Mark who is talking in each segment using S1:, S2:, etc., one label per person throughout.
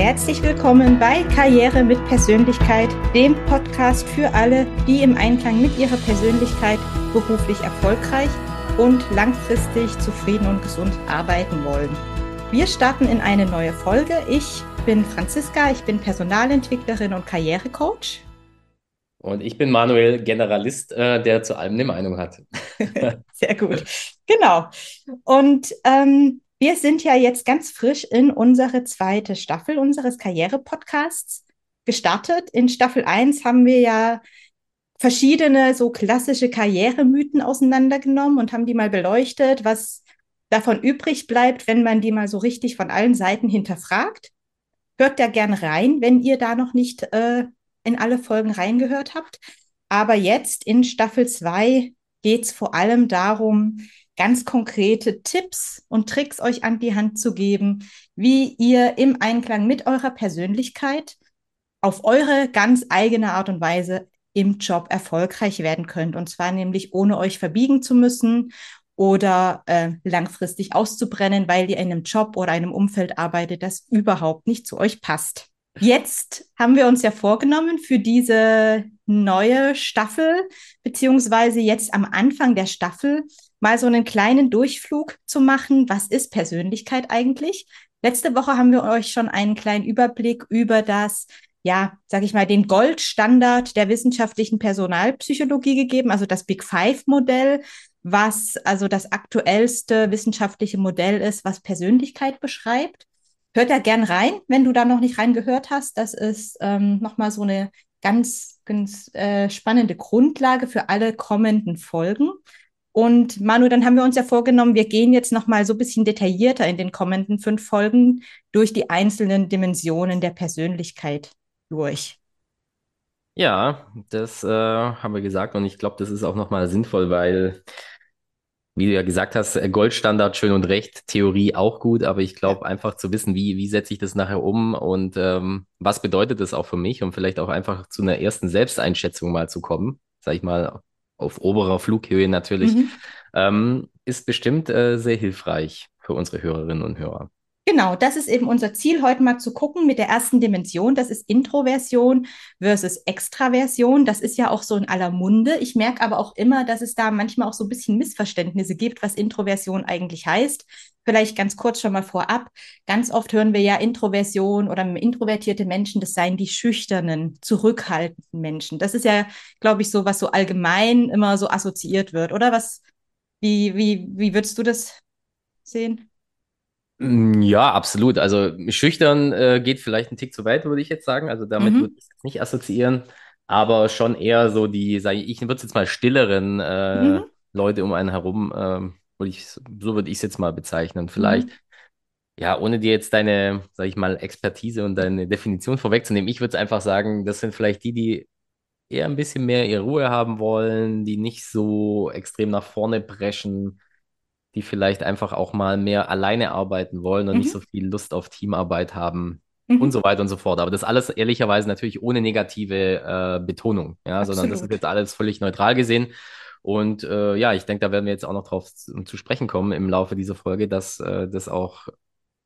S1: Herzlich willkommen bei Karriere mit Persönlichkeit, dem Podcast für alle, die im Einklang mit ihrer Persönlichkeit beruflich erfolgreich und langfristig zufrieden und gesund arbeiten wollen. Wir starten in eine neue Folge. Ich bin Franziska, ich bin Personalentwicklerin und Karrierecoach.
S2: Und ich bin Manuel, Generalist, äh, der zu allem eine Meinung hat.
S1: Sehr gut. Genau. Und ähm, wir sind ja jetzt ganz frisch in unsere zweite Staffel unseres Karriere-Podcasts gestartet. In Staffel 1 haben wir ja verschiedene so klassische Karrieremythen auseinandergenommen und haben die mal beleuchtet, was davon übrig bleibt, wenn man die mal so richtig von allen Seiten hinterfragt. Hört da gern rein, wenn ihr da noch nicht äh, in alle Folgen reingehört habt. Aber jetzt in Staffel 2 geht es vor allem darum, ganz konkrete Tipps und Tricks euch an die Hand zu geben, wie ihr im Einklang mit eurer Persönlichkeit auf eure ganz eigene Art und Weise im Job erfolgreich werden könnt. Und zwar nämlich ohne euch verbiegen zu müssen oder äh, langfristig auszubrennen, weil ihr in einem Job oder einem Umfeld arbeitet, das überhaupt nicht zu euch passt. Jetzt haben wir uns ja vorgenommen für diese neue Staffel, beziehungsweise jetzt am Anfang der Staffel, mal so einen kleinen Durchflug zu machen. Was ist Persönlichkeit eigentlich? Letzte Woche haben wir euch schon einen kleinen Überblick über das, ja, sag ich mal, den Goldstandard der wissenschaftlichen Personalpsychologie gegeben, also das Big Five Modell, was also das aktuellste wissenschaftliche Modell ist, was Persönlichkeit beschreibt. Hört da gern rein, wenn du da noch nicht reingehört hast. Das ist ähm, nochmal so eine ganz, ganz äh, spannende Grundlage für alle kommenden Folgen. Und Manu, dann haben wir uns ja vorgenommen, wir gehen jetzt noch mal so ein bisschen detaillierter in den kommenden fünf Folgen durch die einzelnen Dimensionen der Persönlichkeit durch.
S2: Ja, das äh, haben wir gesagt und ich glaube, das ist auch noch mal sinnvoll, weil, wie du ja gesagt hast, Goldstandard schön und recht, Theorie auch gut, aber ich glaube einfach zu wissen, wie, wie setze ich das nachher um und ähm, was bedeutet das auch für mich und vielleicht auch einfach zu einer ersten Selbsteinschätzung mal zu kommen, sag ich mal, auf oberer Flughöhe natürlich, mhm. ähm, ist bestimmt äh, sehr hilfreich für unsere Hörerinnen und Hörer.
S1: Genau, das ist eben unser Ziel, heute mal zu gucken mit der ersten Dimension. Das ist Introversion versus Extraversion. Das ist ja auch so in aller Munde. Ich merke aber auch immer, dass es da manchmal auch so ein bisschen Missverständnisse gibt, was Introversion eigentlich heißt. Vielleicht ganz kurz schon mal vorab. Ganz oft hören wir ja Introversion oder introvertierte Menschen, das seien die schüchternen, zurückhaltenden Menschen. Das ist ja, glaube ich, so, was so allgemein immer so assoziiert wird, oder? Was, wie, wie, wie würdest du das sehen?
S2: Mm, ja, absolut. Also schüchtern äh, geht vielleicht ein Tick zu weit, würde ich jetzt sagen. Also damit mhm. würde ich es nicht assoziieren, aber schon eher so die, sage ich, ich würde es jetzt mal stilleren äh, mhm. Leute um einen herum, äh, würde ich, so würde ich es jetzt mal bezeichnen. Vielleicht, mhm. ja, ohne dir jetzt deine, sage ich mal, Expertise und deine Definition vorwegzunehmen, ich würde es einfach sagen, das sind vielleicht die, die eher ein bisschen mehr ihre Ruhe haben wollen, die nicht so extrem nach vorne preschen die vielleicht einfach auch mal mehr alleine arbeiten wollen und mhm. nicht so viel Lust auf Teamarbeit haben mhm. und so weiter und so fort. Aber das alles ehrlicherweise natürlich ohne negative äh, Betonung, ja, Absolut. sondern das ist jetzt alles völlig neutral gesehen. Und äh, ja, ich denke, da werden wir jetzt auch noch drauf zu, zu sprechen kommen im Laufe dieser Folge, dass äh, das auch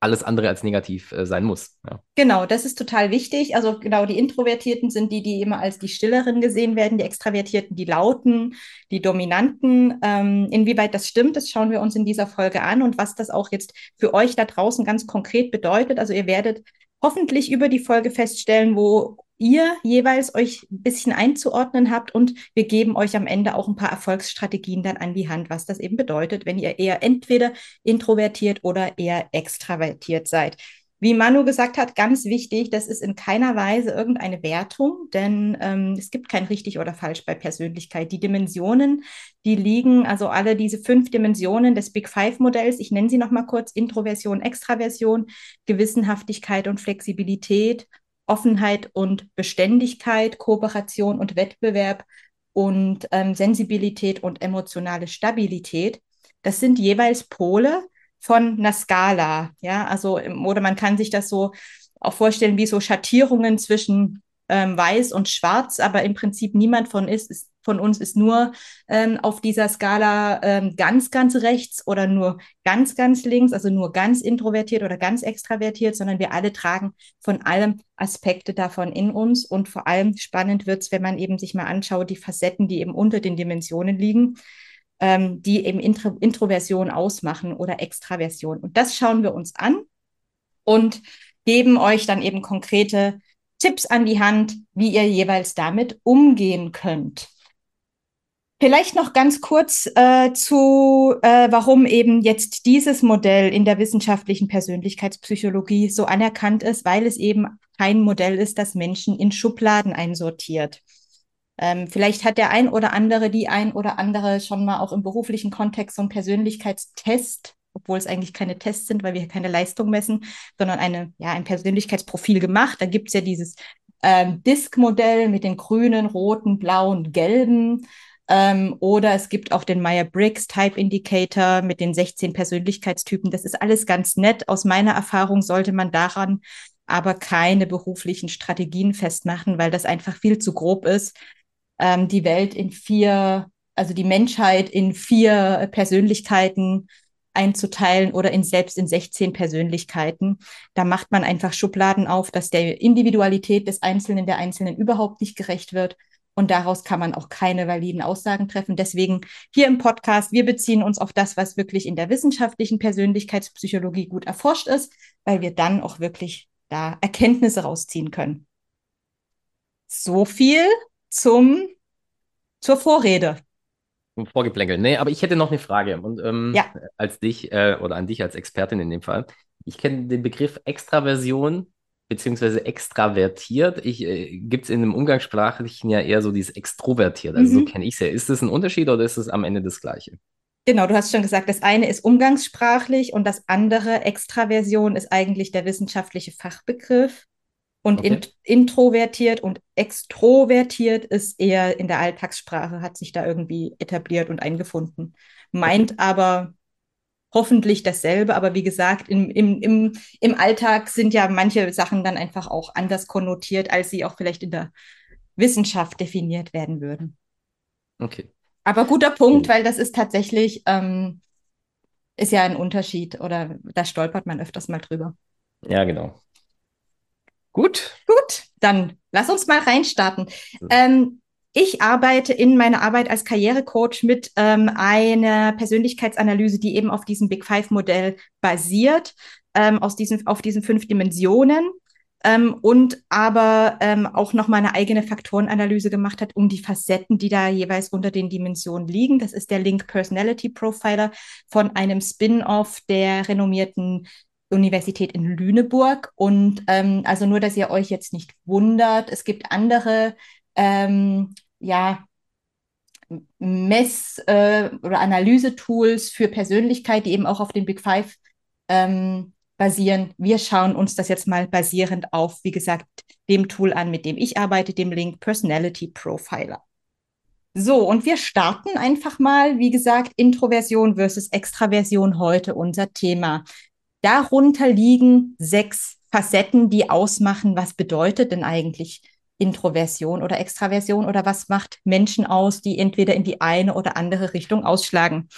S2: alles andere als negativ äh, sein muss. Ja.
S1: Genau, das ist total wichtig. Also genau, die Introvertierten sind die, die immer als die Stilleren gesehen werden, die Extravertierten, die Lauten, die Dominanten. Ähm, inwieweit das stimmt, das schauen wir uns in dieser Folge an und was das auch jetzt für euch da draußen ganz konkret bedeutet. Also ihr werdet hoffentlich über die Folge feststellen, wo ihr jeweils euch ein bisschen einzuordnen habt und wir geben euch am Ende auch ein paar Erfolgsstrategien dann an die Hand, was das eben bedeutet, wenn ihr eher entweder introvertiert oder eher extravertiert seid. Wie Manu gesagt hat, ganz wichtig, das ist in keiner Weise irgendeine Wertung, denn ähm, es gibt kein richtig oder falsch bei Persönlichkeit. Die Dimensionen, die liegen, also alle diese fünf Dimensionen des Big Five Modells, ich nenne sie nochmal kurz, Introversion, Extraversion, Gewissenhaftigkeit und Flexibilität, Offenheit und Beständigkeit, Kooperation und Wettbewerb und ähm, Sensibilität und emotionale Stabilität. Das sind jeweils Pole von einer Skala, ja, also oder man kann sich das so auch vorstellen wie so Schattierungen zwischen ähm, weiß und schwarz, aber im Prinzip niemand von ist, ist von uns ist nur ähm, auf dieser Skala ähm, ganz, ganz rechts oder nur ganz, ganz links, also nur ganz introvertiert oder ganz extravertiert, sondern wir alle tragen von allem Aspekte davon in uns. Und vor allem spannend wird es, wenn man eben sich mal anschaut, die Facetten, die eben unter den Dimensionen liegen ähm, die eben Intro Introversion ausmachen oder Extraversion. Und das schauen wir uns an und geben euch dann eben konkrete Tipps an die Hand, wie ihr jeweils damit umgehen könnt. Vielleicht noch ganz kurz äh, zu, äh, warum eben jetzt dieses Modell in der wissenschaftlichen Persönlichkeitspsychologie so anerkannt ist, weil es eben kein Modell ist, das Menschen in Schubladen einsortiert. Ähm, vielleicht hat der ein oder andere, die ein oder andere schon mal auch im beruflichen Kontext so einen Persönlichkeitstest, obwohl es eigentlich keine Tests sind, weil wir keine Leistung messen, sondern eine, ja, ein Persönlichkeitsprofil gemacht. Da gibt es ja dieses ähm, Disk-Modell mit den grünen, roten, blauen, gelben. Ähm, oder es gibt auch den Meyer-Briggs Type Indicator mit den 16 Persönlichkeitstypen. Das ist alles ganz nett. Aus meiner Erfahrung sollte man daran aber keine beruflichen Strategien festmachen, weil das einfach viel zu grob ist ähm, die Welt in vier, also die Menschheit in vier Persönlichkeiten einzuteilen oder in selbst in 16 Persönlichkeiten. Da macht man einfach Schubladen auf, dass der Individualität des Einzelnen der Einzelnen überhaupt nicht gerecht wird. Und daraus kann man auch keine validen Aussagen treffen. Deswegen hier im Podcast, wir beziehen uns auf das, was wirklich in der wissenschaftlichen Persönlichkeitspsychologie gut erforscht ist, weil wir dann auch wirklich da Erkenntnisse rausziehen können. So viel zum, zur Vorrede.
S2: Zum Vorgeplänkel. Nee, aber ich hätte noch eine Frage. Und ähm, ja. als dich äh, oder an dich als Expertin in dem Fall. Ich kenne den Begriff Extraversion beziehungsweise extravertiert. Ich äh, gibt es in dem Umgangssprachlichen ja eher so dieses extrovertiert. Also mhm. so kenne ich es ja. Ist das ein Unterschied oder ist es am Ende das Gleiche?
S1: Genau, du hast schon gesagt, das eine ist umgangssprachlich und das andere, Extraversion, ist eigentlich der wissenschaftliche Fachbegriff. Und okay. int introvertiert und extrovertiert ist eher in der Alltagssprache, hat sich da irgendwie etabliert und eingefunden. Meint okay. aber hoffentlich dasselbe, aber wie gesagt, im, im, im, im Alltag sind ja manche Sachen dann einfach auch anders konnotiert, als sie auch vielleicht in der Wissenschaft definiert werden würden.
S2: Okay.
S1: Aber guter Punkt, weil das ist tatsächlich, ähm, ist ja ein Unterschied oder da stolpert man öfters mal drüber.
S2: Ja, genau. Gut.
S1: Gut, dann lass uns mal reinstarten. Ähm, ich arbeite in meiner Arbeit als Karrierecoach mit ähm, einer Persönlichkeitsanalyse, die eben auf diesem Big Five-Modell basiert, ähm, aus diesen, auf diesen fünf Dimensionen. Ähm, und aber ähm, auch noch mal eine eigene Faktorenanalyse gemacht hat, um die Facetten, die da jeweils unter den Dimensionen liegen. Das ist der Link Personality Profiler von einem Spin-off der renommierten Universität in Lüneburg. Und ähm, also nur, dass ihr euch jetzt nicht wundert, es gibt andere ähm, ja, Mess- äh, oder Analysetools für Persönlichkeit, die eben auch auf den Big Five ähm, basieren. Wir schauen uns das jetzt mal basierend auf, wie gesagt, dem Tool an, mit dem ich arbeite, dem Link Personality Profiler. So, und wir starten einfach mal, wie gesagt, Introversion versus Extraversion heute unser Thema. Darunter liegen sechs Facetten, die ausmachen, was bedeutet denn eigentlich Introversion oder Extraversion oder was macht Menschen aus, die entweder in die eine oder andere Richtung ausschlagen.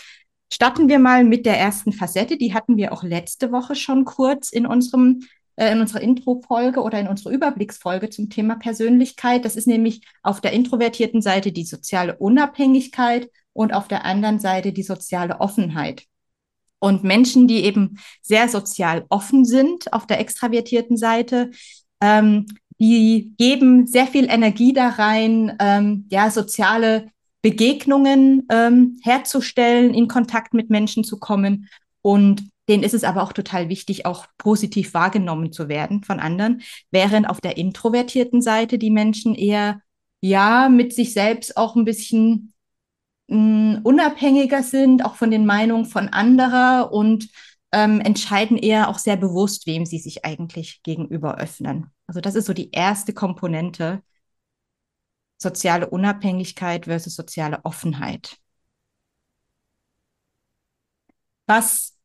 S1: Starten wir mal mit der ersten Facette, die hatten wir auch letzte Woche schon kurz in unserem äh, in unserer Intro-Folge oder in unserer Überblicksfolge zum Thema Persönlichkeit. Das ist nämlich auf der introvertierten Seite die soziale Unabhängigkeit und auf der anderen Seite die soziale Offenheit. Und Menschen, die eben sehr sozial offen sind auf der extravertierten Seite, ähm, die geben sehr viel Energie da rein, ähm, ja, soziale Begegnungen ähm, herzustellen, in Kontakt mit Menschen zu kommen. Und denen ist es aber auch total wichtig, auch positiv wahrgenommen zu werden von anderen, während auf der introvertierten Seite die Menschen eher ja mit sich selbst auch ein bisschen unabhängiger sind, auch von den Meinungen von anderer und ähm, entscheiden eher auch sehr bewusst, wem sie sich eigentlich gegenüber öffnen. Also das ist so die erste Komponente. Soziale Unabhängigkeit versus soziale Offenheit. Was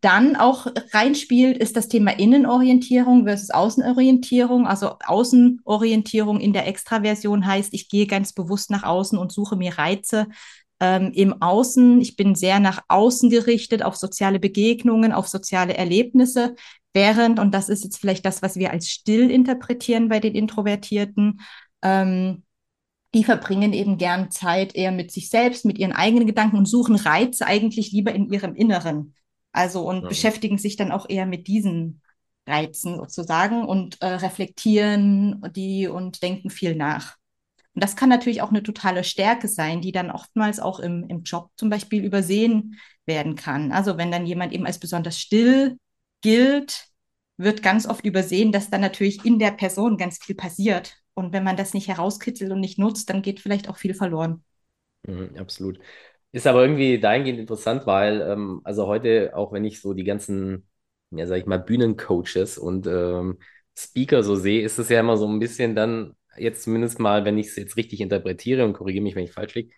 S1: dann auch reinspielt, ist das Thema Innenorientierung versus Außenorientierung. Also Außenorientierung in der Extraversion heißt, ich gehe ganz bewusst nach außen und suche mir Reize ähm, im Außen. Ich bin sehr nach außen gerichtet, auf soziale Begegnungen, auf soziale Erlebnisse. Während, und das ist jetzt vielleicht das, was wir als still interpretieren bei den Introvertierten, ähm, die verbringen eben gern Zeit eher mit sich selbst, mit ihren eigenen Gedanken und suchen Reize eigentlich lieber in ihrem Inneren. Also und ja. beschäftigen sich dann auch eher mit diesen Reizen sozusagen und äh, reflektieren die und denken viel nach. Und das kann natürlich auch eine totale Stärke sein, die dann oftmals auch im, im Job zum Beispiel übersehen werden kann. Also wenn dann jemand eben als besonders still gilt, wird ganz oft übersehen, dass dann natürlich in der Person ganz viel passiert. Und wenn man das nicht herauskitzelt und nicht nutzt, dann geht vielleicht auch viel verloren.
S2: Mhm, absolut. Ist aber irgendwie dahingehend interessant, weil, ähm, also heute, auch wenn ich so die ganzen, ja, sag ich mal, Bühnencoaches und ähm, Speaker so sehe, ist es ja immer so ein bisschen dann, jetzt zumindest mal, wenn ich es jetzt richtig interpretiere und korrigiere mich, wenn ich falsch liege,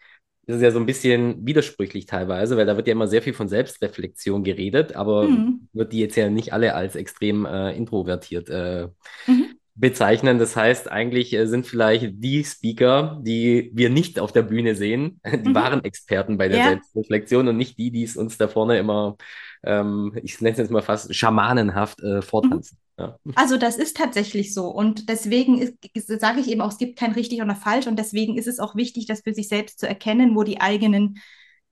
S2: ist es ja so ein bisschen widersprüchlich teilweise, weil da wird ja immer sehr viel von Selbstreflexion geredet, aber mhm. wird die jetzt ja nicht alle als extrem äh, introvertiert äh, mhm bezeichnen. Das heißt, eigentlich äh, sind vielleicht die Speaker, die wir nicht auf der Bühne sehen, die mhm. wahren Experten bei der ja. Selbstreflexion und nicht die, die es uns da vorne immer, ähm, ich nenne es jetzt mal fast schamanenhaft äh, vortanzen. Mhm.
S1: Ja. Also das ist tatsächlich so und deswegen sage ich eben auch, es gibt kein richtig oder falsch und deswegen ist es auch wichtig, das für sich selbst zu erkennen, wo die eigenen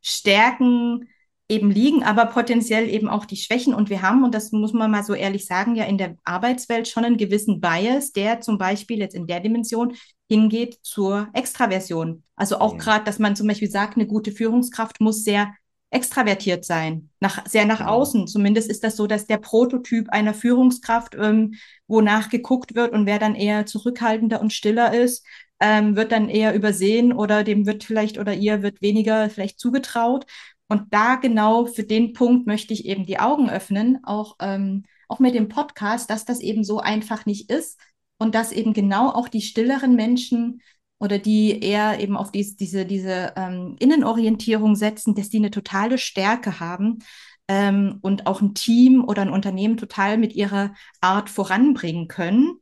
S1: Stärken eben liegen, aber potenziell eben auch die Schwächen. Und wir haben, und das muss man mal so ehrlich sagen, ja in der Arbeitswelt schon einen gewissen Bias, der zum Beispiel jetzt in der Dimension hingeht zur Extraversion. Also auch ja. gerade, dass man zum Beispiel sagt, eine gute Führungskraft muss sehr extravertiert sein, nach, sehr nach außen. Zumindest ist das so, dass der Prototyp einer Führungskraft, ähm, wonach geguckt wird und wer dann eher zurückhaltender und stiller ist, ähm, wird dann eher übersehen oder dem wird vielleicht oder ihr wird weniger vielleicht zugetraut. Und da genau für den Punkt möchte ich eben die Augen öffnen, auch, ähm, auch mit dem Podcast, dass das eben so einfach nicht ist und dass eben genau auch die stilleren Menschen oder die eher eben auf dies, diese, diese ähm, Innenorientierung setzen, dass die eine totale Stärke haben ähm, und auch ein Team oder ein Unternehmen total mit ihrer Art voranbringen können.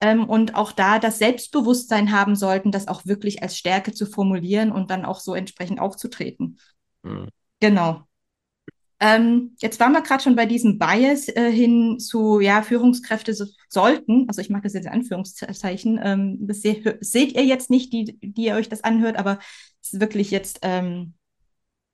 S1: Ähm, und auch da das Selbstbewusstsein haben sollten, das auch wirklich als Stärke zu formulieren und dann auch so entsprechend aufzutreten. Mhm. Genau. Ähm, jetzt waren wir gerade schon bei diesem Bias äh, hin zu, ja, Führungskräfte so, sollten, also ich mache das jetzt in Anführungszeichen, ähm, das se seht ihr jetzt nicht, die, die ihr euch das anhört, aber es ist wirklich jetzt ähm,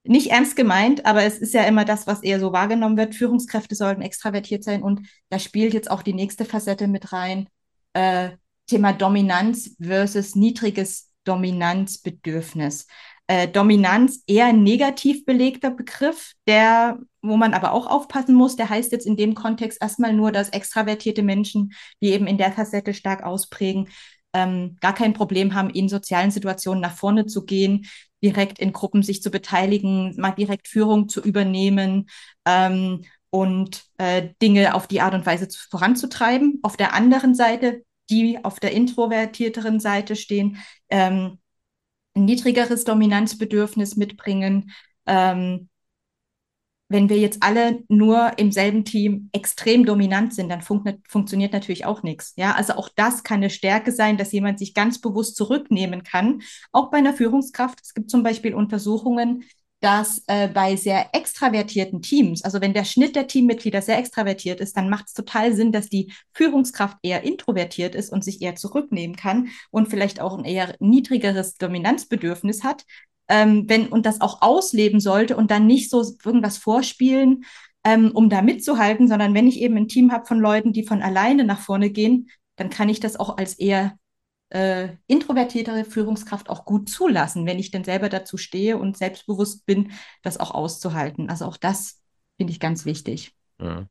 S1: nicht ernst gemeint, aber es ist ja immer das, was eher so wahrgenommen wird. Führungskräfte sollten extravertiert sein und da spielt jetzt auch die nächste Facette mit rein. Äh, Thema Dominanz versus niedriges Dominanzbedürfnis äh, Dominanz eher negativ belegter Begriff, der, wo man aber auch aufpassen muss, der heißt jetzt in dem Kontext erstmal nur, dass extravertierte Menschen, die eben in der Facette stark ausprägen, ähm, gar kein Problem haben, in sozialen Situationen nach vorne zu gehen, direkt in Gruppen sich zu beteiligen, mal direkt Führung zu übernehmen ähm, und äh, Dinge auf die Art und Weise zu, voranzutreiben. Auf der anderen Seite, die auf der introvertierteren Seite stehen, ähm, ein niedrigeres Dominanzbedürfnis mitbringen. Ähm, wenn wir jetzt alle nur im selben Team extrem dominant sind, dann fun funktioniert natürlich auch nichts. Ja, also auch das kann eine Stärke sein, dass jemand sich ganz bewusst zurücknehmen kann. Auch bei einer Führungskraft. Es gibt zum Beispiel Untersuchungen, dass äh, bei sehr extravertierten Teams, also wenn der Schnitt der Teammitglieder sehr extravertiert ist, dann macht es total Sinn, dass die Führungskraft eher introvertiert ist und sich eher zurücknehmen kann und vielleicht auch ein eher niedrigeres Dominanzbedürfnis hat, ähm, wenn und das auch ausleben sollte und dann nicht so irgendwas vorspielen, ähm, um da mitzuhalten, sondern wenn ich eben ein Team habe von Leuten, die von alleine nach vorne gehen, dann kann ich das auch als eher äh, introvertiertere Führungskraft auch gut zulassen, wenn ich denn selber dazu stehe und selbstbewusst bin, das auch auszuhalten. Also auch das finde ich ganz wichtig.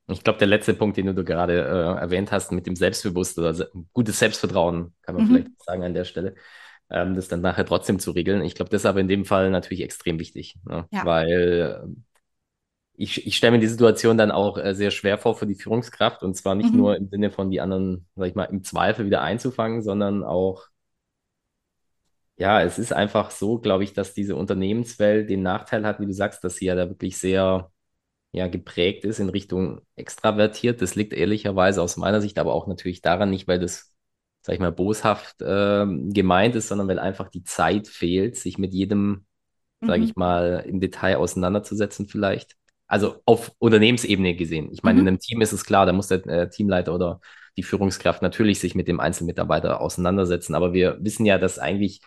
S2: Ich glaube, der letzte Punkt, den du gerade äh, erwähnt hast, mit dem Selbstbewusst oder gutes Selbstvertrauen, kann man mhm. vielleicht sagen an der Stelle, ähm, das dann nachher trotzdem zu regeln. Ich glaube, das ist aber in dem Fall natürlich extrem wichtig, ne? ja. weil ich, ich stelle mir die Situation dann auch äh, sehr schwer vor für die Führungskraft und zwar nicht mhm. nur im Sinne von die anderen, sag ich mal, im Zweifel wieder einzufangen, sondern auch, ja, es ist einfach so, glaube ich, dass diese Unternehmenswelt den Nachteil hat, wie du sagst, dass sie ja da wirklich sehr, ja geprägt ist in Richtung extravertiert. Das liegt ehrlicherweise aus meiner Sicht aber auch natürlich daran, nicht weil das, sag ich mal, boshaft äh, gemeint ist, sondern weil einfach die Zeit fehlt, sich mit jedem, sage ich mhm. mal, im Detail auseinanderzusetzen vielleicht. Also auf Unternehmensebene gesehen. Ich meine, mhm. in einem Team ist es klar, da muss der äh, Teamleiter oder die Führungskraft natürlich sich mit dem Einzelmitarbeiter auseinandersetzen. Aber wir wissen ja, dass eigentlich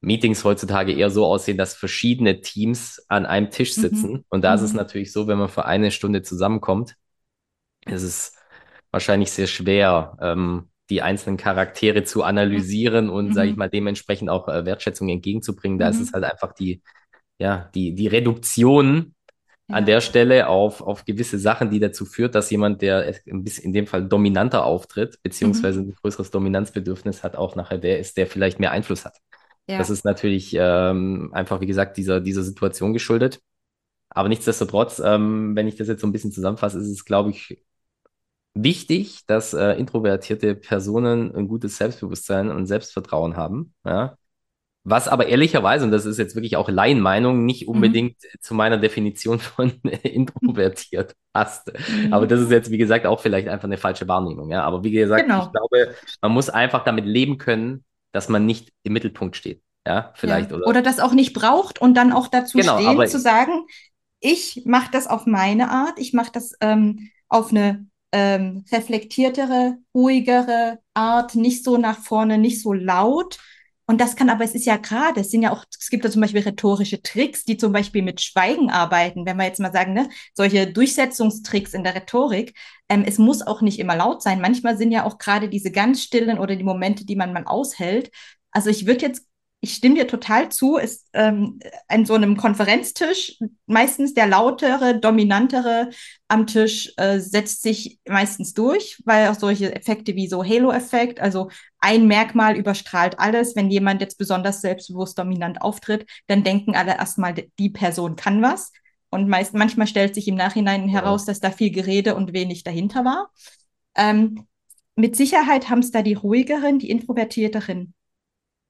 S2: Meetings heutzutage eher so aussehen, dass verschiedene Teams an einem Tisch mhm. sitzen. Mhm. Und da ist es mhm. natürlich so, wenn man für eine Stunde zusammenkommt, ist es wahrscheinlich sehr schwer, ähm, die einzelnen Charaktere zu analysieren und, mhm. sage ich mal, dementsprechend auch äh, Wertschätzung entgegenzubringen. Da ist es halt einfach die, ja, die, die Reduktion an der Stelle auf, auf gewisse Sachen, die dazu führt, dass jemand, der ein bisschen in dem Fall dominanter auftritt, beziehungsweise mhm. ein größeres Dominanzbedürfnis hat, auch nachher der ist, der vielleicht mehr Einfluss hat. Ja. Das ist natürlich ähm, einfach, wie gesagt, dieser, dieser Situation geschuldet. Aber nichtsdestotrotz, ähm, wenn ich das jetzt so ein bisschen zusammenfasse, ist es, glaube ich, wichtig, dass äh, introvertierte Personen ein gutes Selbstbewusstsein und Selbstvertrauen haben. Ja? Was aber ehrlicherweise, und das ist jetzt wirklich auch Laienmeinung, nicht mhm. unbedingt mhm. zu meiner Definition von introvertiert passt. Mhm. Aber das ist jetzt, wie gesagt, auch vielleicht einfach eine falsche Wahrnehmung. Ja? Aber wie gesagt, genau. ich glaube, man muss einfach damit leben können, dass man nicht im Mittelpunkt steht. Ja, vielleicht.
S1: Ja. Oder, oder das auch nicht braucht und dann auch dazu genau, stehen, zu sagen, ich mache das auf meine Art, ich mache das ähm, auf eine ähm, reflektiertere, ruhigere Art, nicht so nach vorne, nicht so laut, und das kann aber, es ist ja gerade, es sind ja auch, es gibt ja zum Beispiel rhetorische Tricks, die zum Beispiel mit Schweigen arbeiten. Wenn wir jetzt mal sagen, ne, solche Durchsetzungstricks in der Rhetorik, ähm, es muss auch nicht immer laut sein. Manchmal sind ja auch gerade diese ganz stillen oder die Momente, die man mal aushält. Also ich würde jetzt ich stimme dir total zu, ist ähm, an so einem Konferenztisch meistens der lautere, dominantere am Tisch äh, setzt sich meistens durch, weil auch solche Effekte wie so Halo-Effekt, also ein Merkmal überstrahlt alles. Wenn jemand jetzt besonders selbstbewusst dominant auftritt, dann denken alle erstmal, die Person kann was. Und meist, manchmal stellt sich im Nachhinein heraus, dass da viel Gerede und wenig dahinter war. Ähm, mit Sicherheit haben es da die ruhigeren, die introvertierteren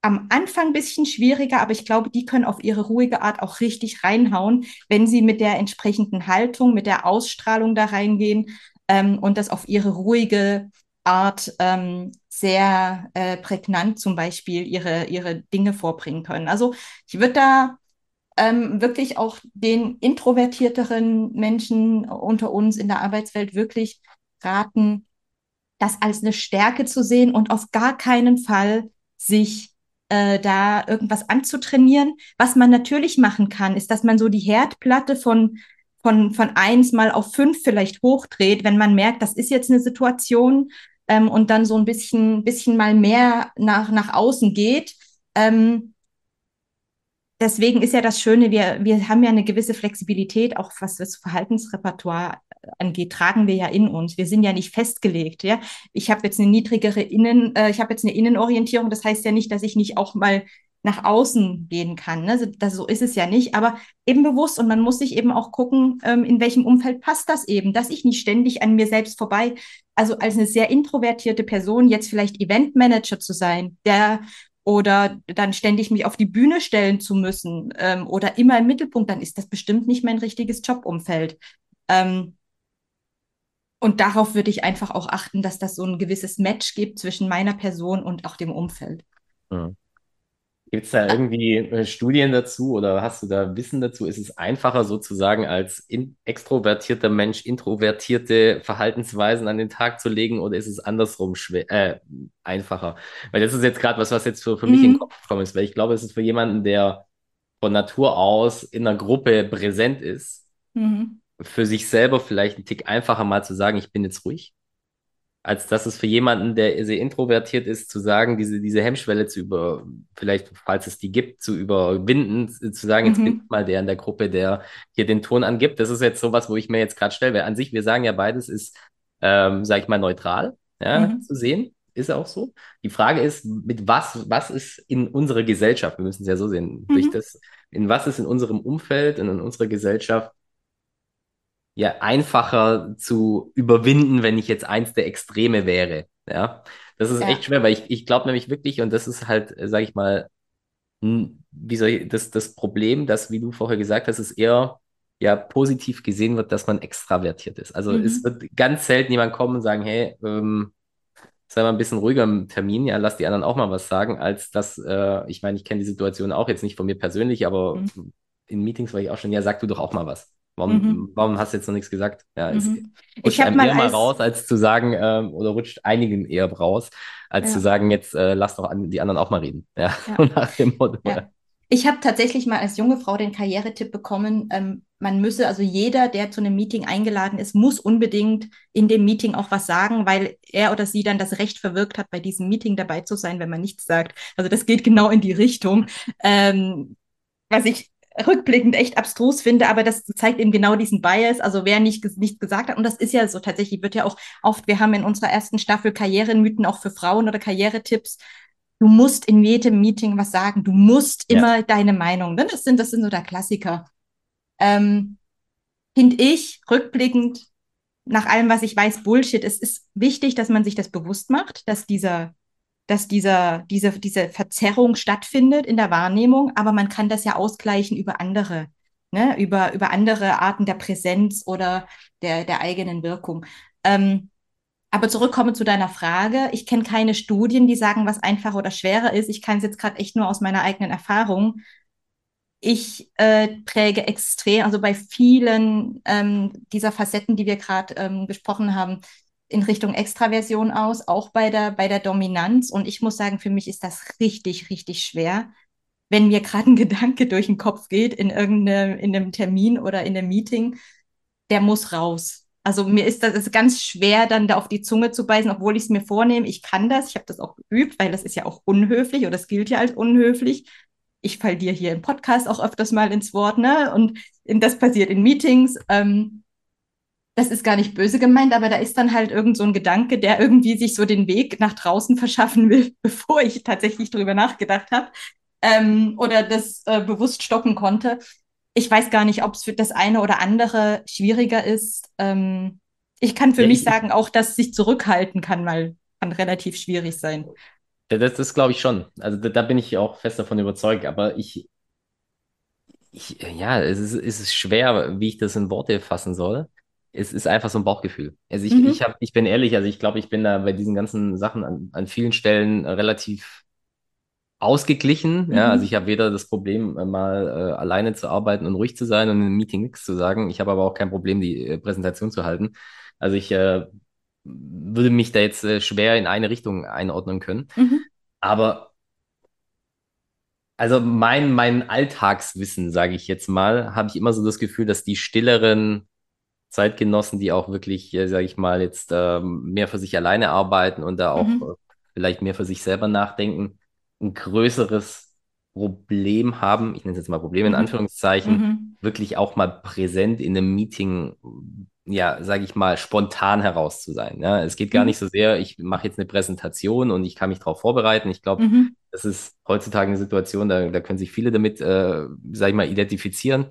S1: am Anfang ein bisschen schwieriger, aber ich glaube, die können auf ihre ruhige Art auch richtig reinhauen, wenn sie mit der entsprechenden Haltung, mit der Ausstrahlung da reingehen ähm, und das auf ihre ruhige Art ähm, sehr äh, prägnant zum Beispiel ihre, ihre Dinge vorbringen können. Also ich würde da ähm, wirklich auch den introvertierteren Menschen unter uns in der Arbeitswelt wirklich raten, das als eine Stärke zu sehen und auf gar keinen Fall sich äh, da irgendwas anzutrainieren. Was man natürlich machen kann, ist, dass man so die Herdplatte von von, von eins mal auf fünf vielleicht hochdreht, wenn man merkt, das ist jetzt eine Situation ähm, und dann so ein bisschen, bisschen mal mehr nach, nach außen geht. Ähm, deswegen ist ja das Schöne, wir, wir haben ja eine gewisse Flexibilität, auch was das Verhaltensrepertoire angeht, tragen wir ja in uns. Wir sind ja nicht festgelegt. Ja, ich habe jetzt eine niedrigere Innen, äh, ich habe jetzt eine Innenorientierung. Das heißt ja nicht, dass ich nicht auch mal nach außen gehen kann. Ne? Also, das, so ist es ja nicht, aber eben bewusst und man muss sich eben auch gucken, ähm, in welchem Umfeld passt das eben, dass ich nicht ständig an mir selbst vorbei, also als eine sehr introvertierte Person jetzt vielleicht Eventmanager zu sein, der oder dann ständig mich auf die Bühne stellen zu müssen ähm, oder immer im Mittelpunkt, dann ist das bestimmt nicht mein richtiges Jobumfeld. Ähm, und darauf würde ich einfach auch achten, dass das so ein gewisses Match gibt zwischen meiner Person und auch dem Umfeld.
S2: Mhm. Gibt es da irgendwie äh, Studien dazu oder hast du da Wissen dazu? Ist es einfacher sozusagen als in, extrovertierter Mensch introvertierte Verhaltensweisen an den Tag zu legen oder ist es andersrum schwer, äh, einfacher? Weil das ist jetzt gerade was, was jetzt für, für mich mhm. in den Kopf gekommen ist, weil ich glaube, es ist für jemanden, der von Natur aus in einer Gruppe präsent ist, mhm für sich selber vielleicht ein Tick einfacher mal zu sagen, ich bin jetzt ruhig, als dass es für jemanden, der sehr introvertiert ist, zu sagen, diese, diese Hemmschwelle zu über, vielleicht, falls es die gibt, zu überwinden, zu sagen, jetzt mhm. bin ich mal der in der Gruppe, der hier den Ton angibt. Das ist jetzt sowas, wo ich mir jetzt gerade stelle, weil an sich, wir sagen ja beides ist, ähm, sag ich mal, neutral ja, mhm. zu sehen. Ist auch so. Die Frage ist, mit was, was ist in unserer Gesellschaft, wir müssen es ja so sehen, mhm. durch das, in was ist in unserem Umfeld und in unserer Gesellschaft ja einfacher zu überwinden, wenn ich jetzt eins der Extreme wäre. Ja, das ist ja. echt schwer, weil ich, ich glaube nämlich wirklich, und das ist halt, sage ich mal, wie soll ich, das, das Problem, dass, wie du vorher gesagt hast, ist eher ja positiv gesehen wird, dass man extravertiert ist. Also mhm. es wird ganz selten jemand kommen und sagen, hey, ähm, sei mal ein bisschen ruhiger im Termin, ja, lass die anderen auch mal was sagen, als dass, äh, ich meine, ich kenne die Situation auch jetzt nicht von mir persönlich, aber mhm. in Meetings war ich auch schon, ja, sag du doch auch mal was. Warum, mhm. warum hast du jetzt noch nichts gesagt? Ja, es mhm. rutscht einem eher mal raus, als zu sagen, ähm, oder rutscht einigen eher raus, als ja. zu sagen, jetzt äh, lass doch an, die anderen auch mal reden. Ja, ja. nach dem
S1: Motto. Ja. Ich habe tatsächlich mal als junge Frau den Karrieretipp bekommen, ähm, man müsse, also jeder, der zu einem Meeting eingeladen ist, muss unbedingt in dem Meeting auch was sagen, weil er oder sie dann das Recht verwirkt hat, bei diesem Meeting dabei zu sein, wenn man nichts sagt. Also das geht genau in die Richtung. Ähm, was ich rückblickend echt abstrus finde, aber das zeigt eben genau diesen Bias, also wer nicht, nicht gesagt hat, und das ist ja so tatsächlich, wird ja auch oft, wir haben in unserer ersten Staffel Karrieremythen auch für Frauen oder Karrieretipps, du musst in jedem Meeting was sagen, du musst immer ja. deine Meinung, ne? das sind, das sind so der Klassiker. Ähm, Finde ich rückblickend nach allem, was ich weiß, Bullshit. Es ist wichtig, dass man sich das bewusst macht, dass dieser dass dieser, diese, diese Verzerrung stattfindet in der Wahrnehmung, aber man kann das ja ausgleichen über andere, ne? über, über andere Arten der Präsenz oder der, der eigenen Wirkung. Ähm, aber zurückkommen zu deiner Frage. Ich kenne keine Studien, die sagen, was einfacher oder schwerer ist. Ich kann es jetzt gerade echt nur aus meiner eigenen Erfahrung. Ich äh, präge extrem, also bei vielen ähm, dieser Facetten, die wir gerade ähm, besprochen haben, in Richtung Extraversion aus, auch bei der, bei der Dominanz. Und ich muss sagen, für mich ist das richtig, richtig schwer, wenn mir gerade ein Gedanke durch den Kopf geht in irgendeinem in einem Termin oder in einem Meeting, der muss raus. Also mir ist das ist ganz schwer, dann da auf die Zunge zu beißen, obwohl ich es mir vornehme. Ich kann das, ich habe das auch geübt, weil das ist ja auch unhöflich oder das gilt ja als unhöflich. Ich fall dir hier im Podcast auch öfters mal ins Wort, ne? Und das passiert in Meetings. Ähm, das ist gar nicht böse gemeint, aber da ist dann halt irgend so ein Gedanke, der irgendwie sich so den Weg nach draußen verschaffen will, bevor ich tatsächlich drüber nachgedacht habe ähm, oder das äh, bewusst stoppen konnte. Ich weiß gar nicht, ob es für das eine oder andere schwieriger ist. Ähm, ich kann für ja, mich sagen, auch dass sich zurückhalten kann mal kann relativ schwierig sein.
S2: Das, das glaube ich schon. Also da, da, bin ich auch fest davon überzeugt. Aber ich, ich ja, es ist, es ist schwer, wie ich das in Worte fassen soll es ist einfach so ein Bauchgefühl. Also ich, mhm. ich, hab, ich bin ehrlich, also ich glaube, ich bin da bei diesen ganzen Sachen an, an vielen Stellen relativ ausgeglichen. Mhm. Ja, also ich habe weder das Problem, äh, mal äh, alleine zu arbeiten und ruhig zu sein und in einem Meeting nichts zu sagen. Ich habe aber auch kein Problem, die äh, Präsentation zu halten. Also ich äh, würde mich da jetzt äh, schwer in eine Richtung einordnen können. Mhm. Aber also mein, mein Alltagswissen, sage ich jetzt mal, habe ich immer so das Gefühl, dass die stilleren Zeitgenossen, die auch wirklich, äh, sage ich mal, jetzt äh, mehr für sich alleine arbeiten und da auch mhm. äh, vielleicht mehr für sich selber nachdenken, ein größeres Problem haben, ich nenne es jetzt mal Problem in mhm. Anführungszeichen, mhm. wirklich auch mal präsent in einem Meeting, ja, sage ich mal, spontan heraus zu sein. Ja? Es geht gar mhm. nicht so sehr, ich mache jetzt eine Präsentation und ich kann mich darauf vorbereiten. Ich glaube, mhm. das ist heutzutage eine Situation, da, da können sich viele damit, äh, sage ich mal, identifizieren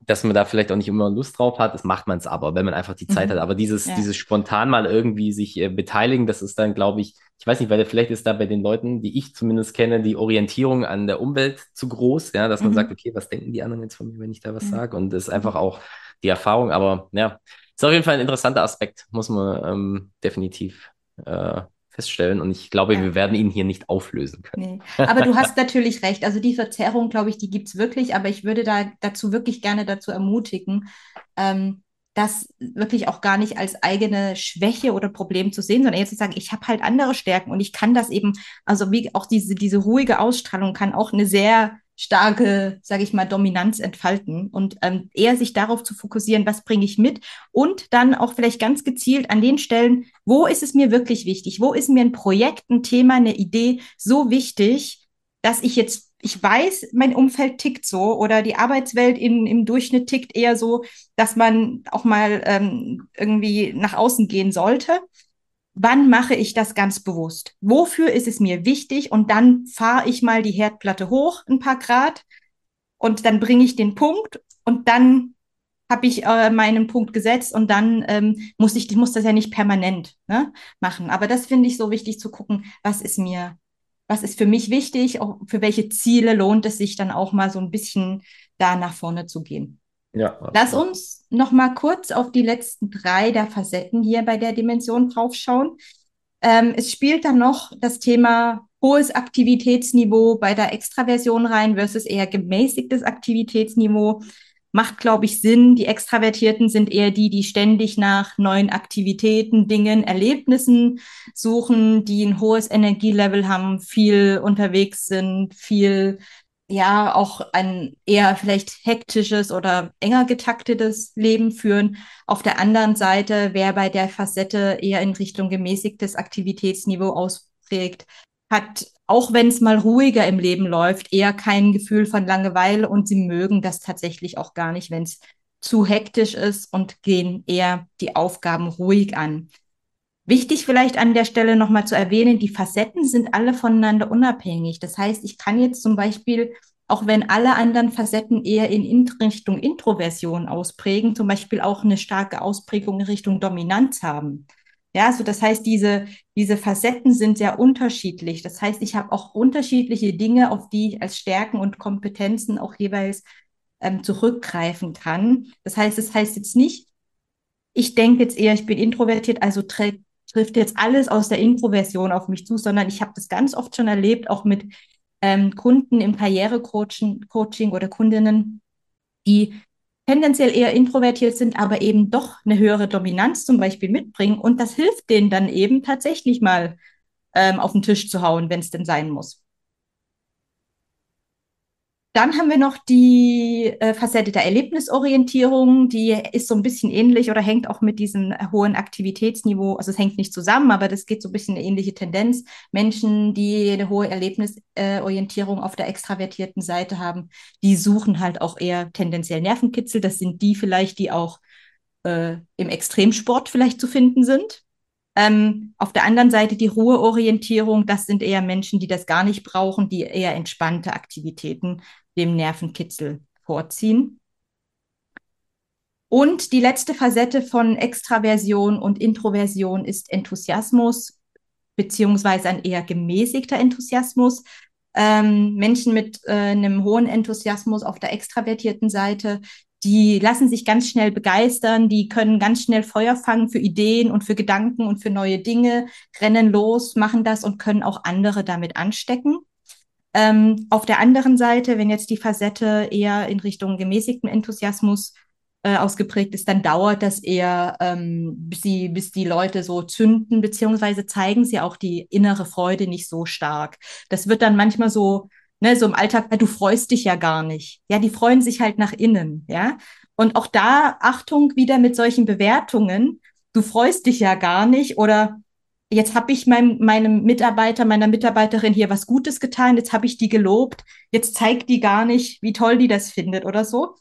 S2: dass man da vielleicht auch nicht immer Lust drauf hat, das macht man es aber, wenn man einfach die Zeit mhm. hat. Aber dieses, ja. dieses spontan mal irgendwie sich äh, beteiligen, das ist dann, glaube ich, ich weiß nicht, weil vielleicht ist da bei den Leuten, die ich zumindest kenne, die Orientierung an der Umwelt zu groß, ja, dass man mhm. sagt, okay, was denken die anderen jetzt von mir, wenn ich da was mhm. sage? Und das ist einfach auch die Erfahrung. Aber ja, ist auf jeden Fall ein interessanter Aspekt, muss man ähm, definitiv äh, feststellen. Und ich glaube, ja. wir werden ihn hier nicht auflösen können.
S1: Nee. Aber du hast natürlich recht. Also die Verzerrung, glaube ich, die gibt es wirklich. Aber ich würde da dazu wirklich gerne dazu ermutigen, ähm, das wirklich auch gar nicht als eigene Schwäche oder Problem zu sehen, sondern eher zu sagen, ich habe halt andere Stärken und ich kann das eben, also wie auch diese, diese ruhige Ausstrahlung kann auch eine sehr starke, sage ich mal, Dominanz entfalten und ähm, eher sich darauf zu fokussieren, was bringe ich mit und dann auch vielleicht ganz gezielt an den Stellen, wo ist es mir wirklich wichtig, wo ist mir ein Projekt, ein Thema, eine Idee so wichtig, dass ich jetzt, ich weiß, mein Umfeld tickt so oder die Arbeitswelt in, im Durchschnitt tickt eher so, dass man auch mal ähm, irgendwie nach außen gehen sollte wann mache ich das ganz bewusst? Wofür ist es mir wichtig? Und dann fahre ich mal die Herdplatte hoch ein paar Grad und dann bringe ich den Punkt und dann habe ich äh, meinen Punkt gesetzt und dann ähm, muss ich, ich muss das ja nicht permanent ne, machen. Aber das finde ich so wichtig zu gucken, was ist mir, was ist für mich wichtig, auch für welche Ziele lohnt es sich dann auch mal so ein bisschen da nach vorne zu gehen.
S2: Ja.
S1: Lass uns noch mal kurz auf die letzten drei der Facetten hier bei der Dimension draufschauen. Ähm, es spielt dann noch das Thema hohes Aktivitätsniveau bei der Extraversion rein versus eher gemäßigtes Aktivitätsniveau. Macht, glaube ich, Sinn. Die Extravertierten sind eher die, die ständig nach neuen Aktivitäten, Dingen, Erlebnissen suchen, die ein hohes Energielevel haben, viel unterwegs sind, viel ja auch ein eher vielleicht hektisches oder enger getaktetes Leben führen. Auf der anderen Seite, wer bei der Facette eher in Richtung gemäßigtes Aktivitätsniveau ausprägt, hat, auch wenn es mal ruhiger im Leben läuft, eher kein Gefühl von Langeweile und sie mögen das tatsächlich auch gar nicht, wenn es zu hektisch ist und gehen eher die Aufgaben ruhig an. Wichtig vielleicht an der Stelle nochmal zu erwähnen, die Facetten sind alle voneinander unabhängig. Das heißt, ich kann jetzt zum Beispiel, auch wenn alle anderen Facetten eher in Richtung Introversion ausprägen, zum Beispiel auch eine starke Ausprägung in Richtung Dominanz haben. Ja, also das heißt, diese, diese Facetten sind sehr unterschiedlich. Das heißt, ich habe auch unterschiedliche Dinge, auf die ich als Stärken und Kompetenzen auch jeweils ähm, zurückgreifen kann. Das heißt, es das heißt jetzt nicht, ich denke jetzt eher, ich bin introvertiert, also trägt trifft jetzt alles aus der Introversion auf mich zu, sondern ich habe das ganz oft schon erlebt, auch mit ähm, Kunden im Karrierecoaching Coaching oder Kundinnen, die tendenziell eher introvertiert sind, aber eben doch eine höhere Dominanz zum Beispiel mitbringen. Und das hilft denen dann eben tatsächlich mal ähm, auf den Tisch zu hauen, wenn es denn sein muss. Dann haben wir noch die äh, Facette der Erlebnisorientierung, die ist so ein bisschen ähnlich oder hängt auch mit diesem hohen Aktivitätsniveau, also es hängt nicht zusammen, aber das geht so ein bisschen eine ähnliche Tendenz. Menschen, die eine hohe Erlebnisorientierung äh, auf der extravertierten Seite haben, die suchen halt auch eher tendenziell Nervenkitzel. Das sind die vielleicht, die auch äh, im Extremsport vielleicht zu finden sind. Ähm, auf der anderen Seite die Ruheorientierung, das sind eher Menschen, die das gar nicht brauchen, die eher entspannte Aktivitäten dem Nervenkitzel vorziehen. Und die letzte Facette von Extraversion und Introversion ist Enthusiasmus, beziehungsweise ein eher gemäßigter Enthusiasmus. Ähm, Menschen mit äh, einem hohen Enthusiasmus auf der extravertierten Seite, die lassen sich ganz schnell begeistern, die können ganz schnell Feuer fangen für Ideen und für Gedanken und für neue Dinge, rennen los, machen das und können auch andere damit anstecken. Ähm, auf der anderen Seite, wenn jetzt die Facette eher in Richtung gemäßigten Enthusiasmus äh, ausgeprägt ist, dann dauert das eher, ähm, bis, die, bis die Leute so zünden, beziehungsweise zeigen sie auch die innere Freude nicht so stark. Das wird dann manchmal so, ne, so im Alltag, du freust dich ja gar nicht. Ja, die freuen sich halt nach innen, ja. Und auch da Achtung wieder mit solchen Bewertungen, du freust dich ja gar nicht oder jetzt habe ich meinem, meinem Mitarbeiter, meiner Mitarbeiterin hier was Gutes getan, jetzt habe ich die gelobt, jetzt zeigt die gar nicht, wie toll die das findet oder so.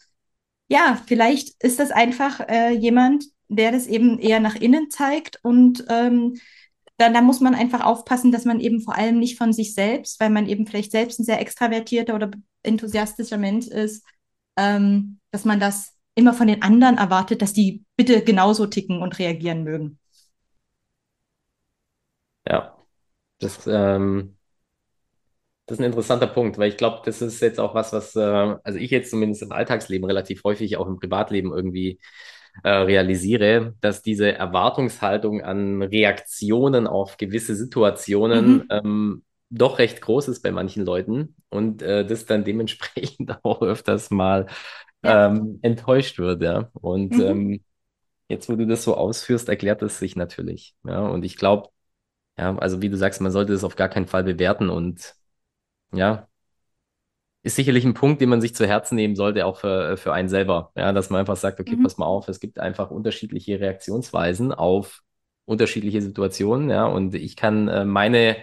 S1: Ja, vielleicht ist das einfach äh, jemand, der das eben eher nach innen zeigt und ähm, da, da muss man einfach aufpassen, dass man eben vor allem nicht von sich selbst, weil man eben vielleicht selbst ein sehr extravertierter oder enthusiastischer Mensch ist, ähm, dass man das immer von den anderen erwartet, dass die bitte genauso ticken und reagieren mögen.
S2: Ja, das, ähm, das ist ein interessanter Punkt, weil ich glaube, das ist jetzt auch was, was, äh, also ich jetzt zumindest im Alltagsleben relativ häufig auch im Privatleben irgendwie äh, realisiere, dass diese Erwartungshaltung an Reaktionen auf gewisse Situationen mhm. ähm, doch recht groß ist bei manchen Leuten und äh, das dann dementsprechend auch öfters mal ja. ähm, enttäuscht wird, ja. Und mhm. ähm, jetzt, wo du das so ausführst, erklärt es sich natürlich. Ja, und ich glaube, ja, also wie du sagst, man sollte das auf gar keinen Fall bewerten und ja, ist sicherlich ein Punkt, den man sich zu Herzen nehmen sollte, auch für, für einen selber. Ja, dass man einfach sagt, okay, mhm. pass mal auf, es gibt einfach unterschiedliche Reaktionsweisen auf unterschiedliche Situationen, ja, und ich kann äh, meine,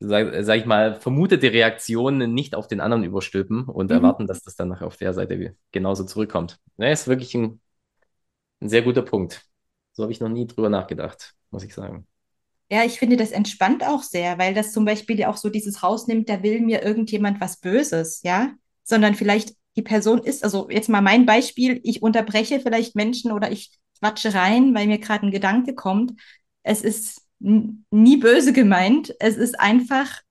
S2: sag, sag, ich mal, vermutete Reaktionen nicht auf den anderen überstülpen und mhm. erwarten, dass das dann nachher auf der Seite genauso zurückkommt. Ja, ist wirklich ein, ein sehr guter Punkt. So habe ich noch nie drüber nachgedacht, muss ich sagen.
S1: Ja, ich finde, das entspannt auch sehr, weil das zum Beispiel ja auch so dieses rausnimmt, da will mir irgendjemand was Böses, ja, sondern vielleicht die Person ist, also jetzt mal mein Beispiel, ich unterbreche vielleicht Menschen oder ich quatsche rein, weil mir gerade ein Gedanke kommt. Es ist nie böse gemeint, es ist einfach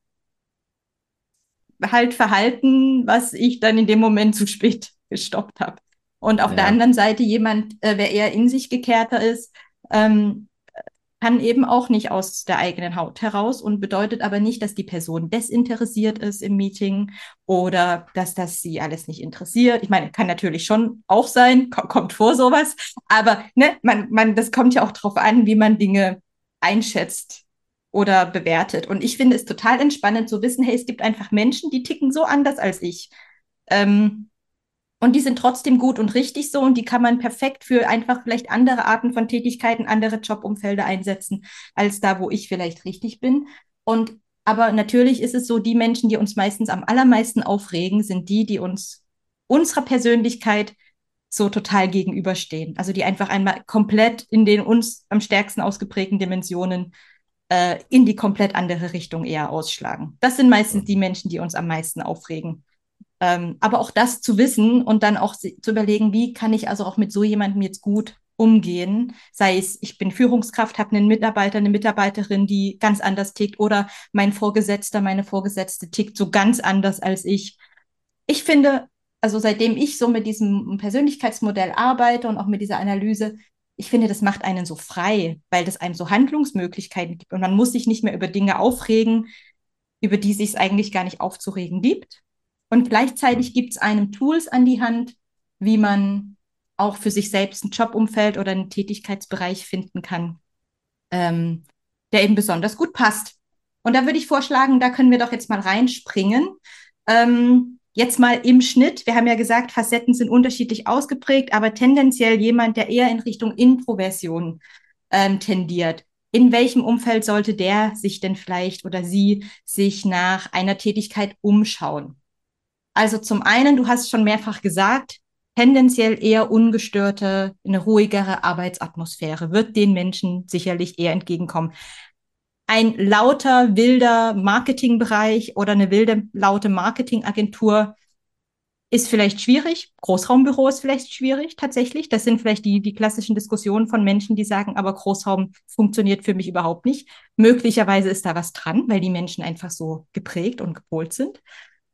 S1: halt Verhalten, was ich dann in dem Moment zu spät gestoppt habe. Und auf ja. der anderen Seite jemand, äh, wer eher in sich gekehrter ist, ähm, kann eben auch nicht aus der eigenen Haut heraus und bedeutet aber nicht, dass die Person desinteressiert ist im Meeting oder dass das sie alles nicht interessiert. Ich meine, kann natürlich schon auch sein, kommt vor sowas, aber ne, man, man, das kommt ja auch darauf an, wie man Dinge einschätzt oder bewertet. Und ich finde es total entspannend zu wissen, hey, es gibt einfach Menschen, die ticken so anders als ich. Ähm, und die sind trotzdem gut und richtig so und die kann man perfekt für einfach vielleicht andere Arten von Tätigkeiten, andere Jobumfelder einsetzen, als da, wo ich vielleicht richtig bin. Und aber natürlich ist es so, die Menschen, die uns meistens am allermeisten aufregen, sind die, die uns unserer Persönlichkeit so total gegenüberstehen. Also die einfach einmal komplett in den uns am stärksten ausgeprägten Dimensionen äh, in die komplett andere Richtung eher ausschlagen. Das sind meistens die Menschen, die uns am meisten aufregen. Ähm, aber auch das zu wissen und dann auch zu überlegen, wie kann ich also auch mit so jemandem jetzt gut umgehen, sei es, ich bin Führungskraft, habe einen Mitarbeiter, eine Mitarbeiterin, die ganz anders tickt oder mein Vorgesetzter, meine Vorgesetzte tickt so ganz anders als ich. Ich finde, also seitdem ich so mit diesem Persönlichkeitsmodell arbeite und auch mit dieser Analyse, ich finde, das macht einen so frei, weil das einem so Handlungsmöglichkeiten gibt und man muss sich nicht mehr über Dinge aufregen, über die sich es eigentlich gar nicht aufzuregen gibt. Und gleichzeitig gibt es einem Tools an die Hand, wie man auch für sich selbst ein Jobumfeld oder einen Tätigkeitsbereich finden kann, ähm, der eben besonders gut passt. Und da würde ich vorschlagen, da können wir doch jetzt mal reinspringen. Ähm, jetzt mal im Schnitt. Wir haben ja gesagt, Facetten sind unterschiedlich ausgeprägt, aber tendenziell jemand, der eher in Richtung Introversion ähm, tendiert. In welchem Umfeld sollte der sich denn vielleicht oder sie sich nach einer Tätigkeit umschauen? Also zum einen, du hast schon mehrfach gesagt, tendenziell eher ungestörte, eine ruhigere Arbeitsatmosphäre wird den Menschen sicherlich eher entgegenkommen. Ein lauter, wilder Marketingbereich oder eine wilde, laute Marketingagentur ist vielleicht schwierig. Großraumbüro ist vielleicht schwierig, tatsächlich. Das sind vielleicht die, die klassischen Diskussionen von Menschen, die sagen, aber Großraum funktioniert für mich überhaupt nicht. Möglicherweise ist da was dran, weil die Menschen einfach so geprägt und gepolt sind.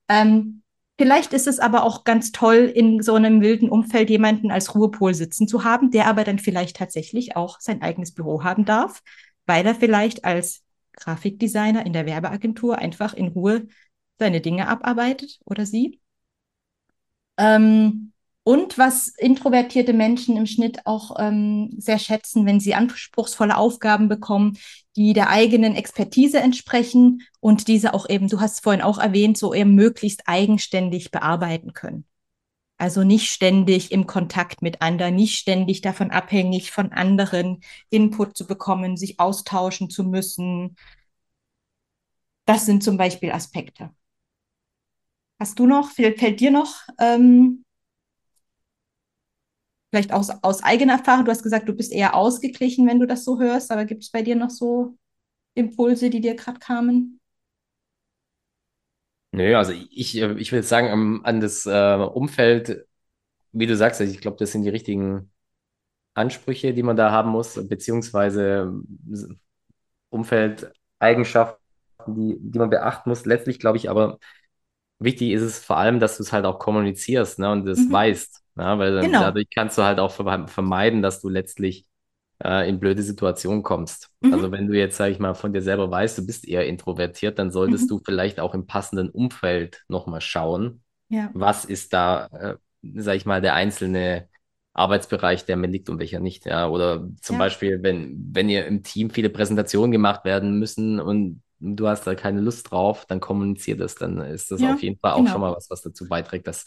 S1: Ähm, Vielleicht ist es aber auch ganz toll, in so einem wilden Umfeld jemanden als Ruhepol sitzen zu haben, der aber dann vielleicht tatsächlich auch sein eigenes Büro haben darf, weil er vielleicht als Grafikdesigner in der Werbeagentur einfach in Ruhe seine Dinge abarbeitet oder sie. Ähm, und was introvertierte Menschen im Schnitt auch ähm, sehr schätzen, wenn sie anspruchsvolle Aufgaben bekommen, die der eigenen Expertise entsprechen und diese auch eben, du hast es vorhin auch erwähnt, so eben möglichst eigenständig bearbeiten können. Also nicht ständig im Kontakt mit anderen, nicht ständig davon abhängig von anderen Input zu bekommen, sich austauschen zu müssen. Das sind zum Beispiel Aspekte. Hast du noch, fällt, fällt dir noch ähm, vielleicht aus, aus eigener Erfahrung, du hast gesagt, du bist eher ausgeglichen, wenn du das so hörst, aber gibt es bei dir noch so Impulse, die dir gerade kamen?
S2: Nö, also ich, ich würde sagen, an das äh, Umfeld, wie du sagst, ich glaube, das sind die richtigen Ansprüche, die man da haben muss, beziehungsweise Umfeldeigenschaften, die, die man beachten muss. Letztlich glaube ich aber, wichtig ist es vor allem, dass du es halt auch kommunizierst ne, und das mhm. weißt. Ja, weil dann, genau. dadurch kannst du halt auch vermeiden, dass du letztlich äh, in blöde Situationen kommst. Mhm. Also wenn du jetzt, sag ich mal, von dir selber weißt, du bist eher introvertiert, dann solltest mhm. du vielleicht auch im passenden Umfeld nochmal schauen, ja. was ist da, äh, sag ich mal, der einzelne Arbeitsbereich, der mir liegt und welcher nicht. Ja, oder zum ja. Beispiel, wenn, wenn ihr im Team viele Präsentationen gemacht werden müssen und du hast da keine Lust drauf, dann kommuniziert das, dann ist das ja, auf jeden Fall auch genau. schon mal was, was dazu beiträgt, dass